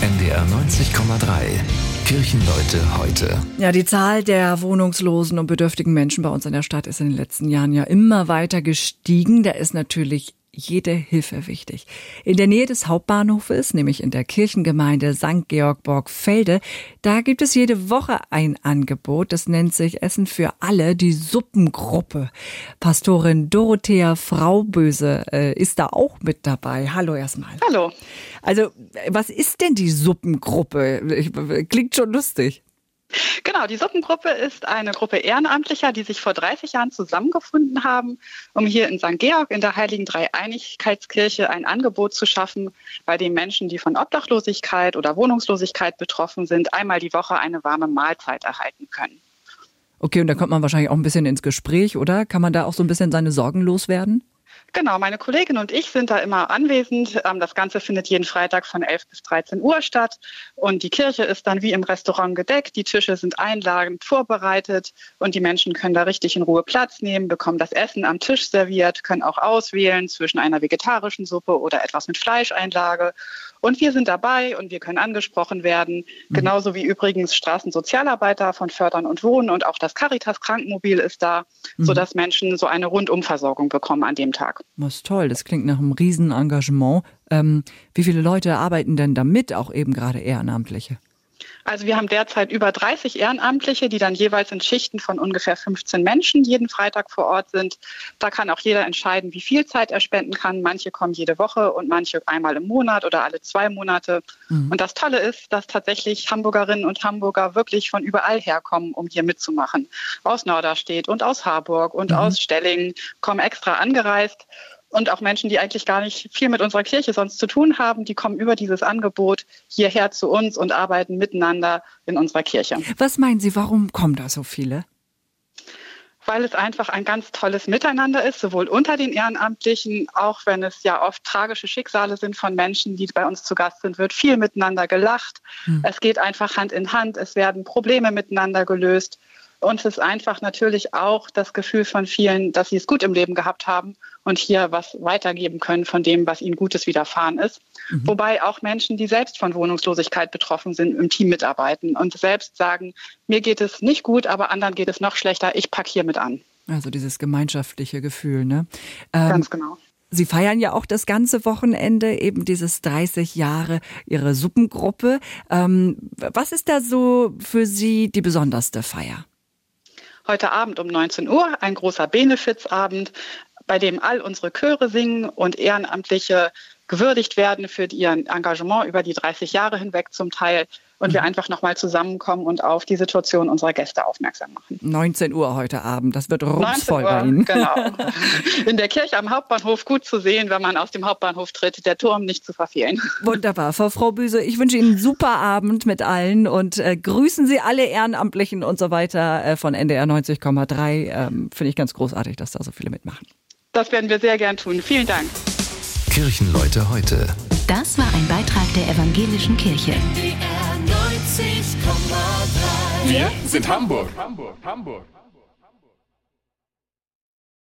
NDR 90,3. Kirchenleute heute. Ja, die Zahl der wohnungslosen und bedürftigen Menschen bei uns in der Stadt ist in den letzten Jahren ja immer weiter gestiegen. Da ist natürlich jede Hilfe wichtig. In der Nähe des Hauptbahnhofes, nämlich in der Kirchengemeinde St. Georg Borgfelde, da gibt es jede Woche ein Angebot, das nennt sich Essen für alle, die Suppengruppe. Pastorin Dorothea Frauböse äh, ist da auch mit dabei. Hallo erstmal. Hallo. Also, was ist denn die Suppengruppe? Klingt schon lustig. Genau, die Suppengruppe ist eine Gruppe Ehrenamtlicher, die sich vor 30 Jahren zusammengefunden haben, um hier in St. Georg in der Heiligen Dreieinigkeitskirche ein Angebot zu schaffen, bei dem Menschen, die von Obdachlosigkeit oder Wohnungslosigkeit betroffen sind, einmal die Woche eine warme Mahlzeit erhalten können. Okay, und da kommt man wahrscheinlich auch ein bisschen ins Gespräch, oder? Kann man da auch so ein bisschen seine Sorgen loswerden? Genau, meine Kollegin und ich sind da immer anwesend. Ähm, das Ganze findet jeden Freitag von 11 bis 13 Uhr statt. Und die Kirche ist dann wie im Restaurant gedeckt. Die Tische sind einladend vorbereitet und die Menschen können da richtig in Ruhe Platz nehmen, bekommen das Essen am Tisch serviert, können auch auswählen zwischen einer vegetarischen Suppe oder etwas mit Fleischeinlage. Und wir sind dabei und wir können angesprochen werden. Mhm. Genauso wie übrigens Straßensozialarbeiter von Fördern und Wohnen und auch das Caritas Krankenmobil ist da, mhm. sodass Menschen so eine Rundumversorgung bekommen an dem Tag. Was toll, das klingt nach einem Riesenengagement. Ähm, wie viele Leute arbeiten denn damit, auch eben gerade Ehrenamtliche? Also wir haben derzeit über 30 Ehrenamtliche, die dann jeweils in Schichten von ungefähr 15 Menschen jeden Freitag vor Ort sind. Da kann auch jeder entscheiden, wie viel Zeit er spenden kann. Manche kommen jede Woche und manche einmal im Monat oder alle zwei Monate. Mhm. Und das Tolle ist, dass tatsächlich Hamburgerinnen und Hamburger wirklich von überall herkommen, um hier mitzumachen. Aus Norderstedt und aus Harburg und mhm. aus Stellingen kommen extra angereist und auch Menschen, die eigentlich gar nicht viel mit unserer Kirche sonst zu tun haben, die kommen über dieses Angebot hierher zu uns und arbeiten miteinander in unserer Kirche. Was meinen Sie, warum kommen da so viele? weil es einfach ein ganz tolles Miteinander ist, sowohl unter den Ehrenamtlichen, auch wenn es ja oft tragische Schicksale sind von Menschen, die bei uns zu Gast sind, wird viel miteinander gelacht. Hm. Es geht einfach Hand in Hand, es werden Probleme miteinander gelöst. Und es ist einfach natürlich auch das Gefühl von vielen, dass sie es gut im Leben gehabt haben und hier was weitergeben können von dem, was ihnen Gutes widerfahren ist. Mhm. Wobei auch Menschen, die selbst von Wohnungslosigkeit betroffen sind, im Team mitarbeiten und selbst sagen, mir geht es nicht gut, aber anderen geht es noch schlechter, ich packe hier mit an. Also dieses gemeinschaftliche Gefühl, ne? Ähm, Ganz genau. Sie feiern ja auch das ganze Wochenende eben dieses 30 Jahre Ihre Suppengruppe. Ähm, was ist da so für Sie die besonderste Feier? Heute Abend um 19 Uhr ein großer Benefizabend, bei dem all unsere Chöre singen und Ehrenamtliche gewürdigt werden für ihr Engagement über die 30 Jahre hinweg zum Teil und wir mhm. einfach nochmal zusammenkommen und auf die Situation unserer Gäste aufmerksam machen. 19 Uhr heute Abend, das wird rumsvoll bei Ihnen. Genau. In der Kirche am Hauptbahnhof gut zu sehen, wenn man aus dem Hauptbahnhof tritt, der Turm nicht zu verfehlen. Wunderbar, Frau Frau Büse, ich wünsche Ihnen einen super Abend mit allen und äh, grüßen Sie alle Ehrenamtlichen und so weiter äh, von NDR 90,3. Ähm, Finde ich ganz großartig, dass da so viele mitmachen. Das werden wir sehr gern tun. Vielen Dank. Kirchenleute heute. Das war ein Beitrag der evangelischen Kirche. Wir sind Hamburg. Hamburg, Hamburg.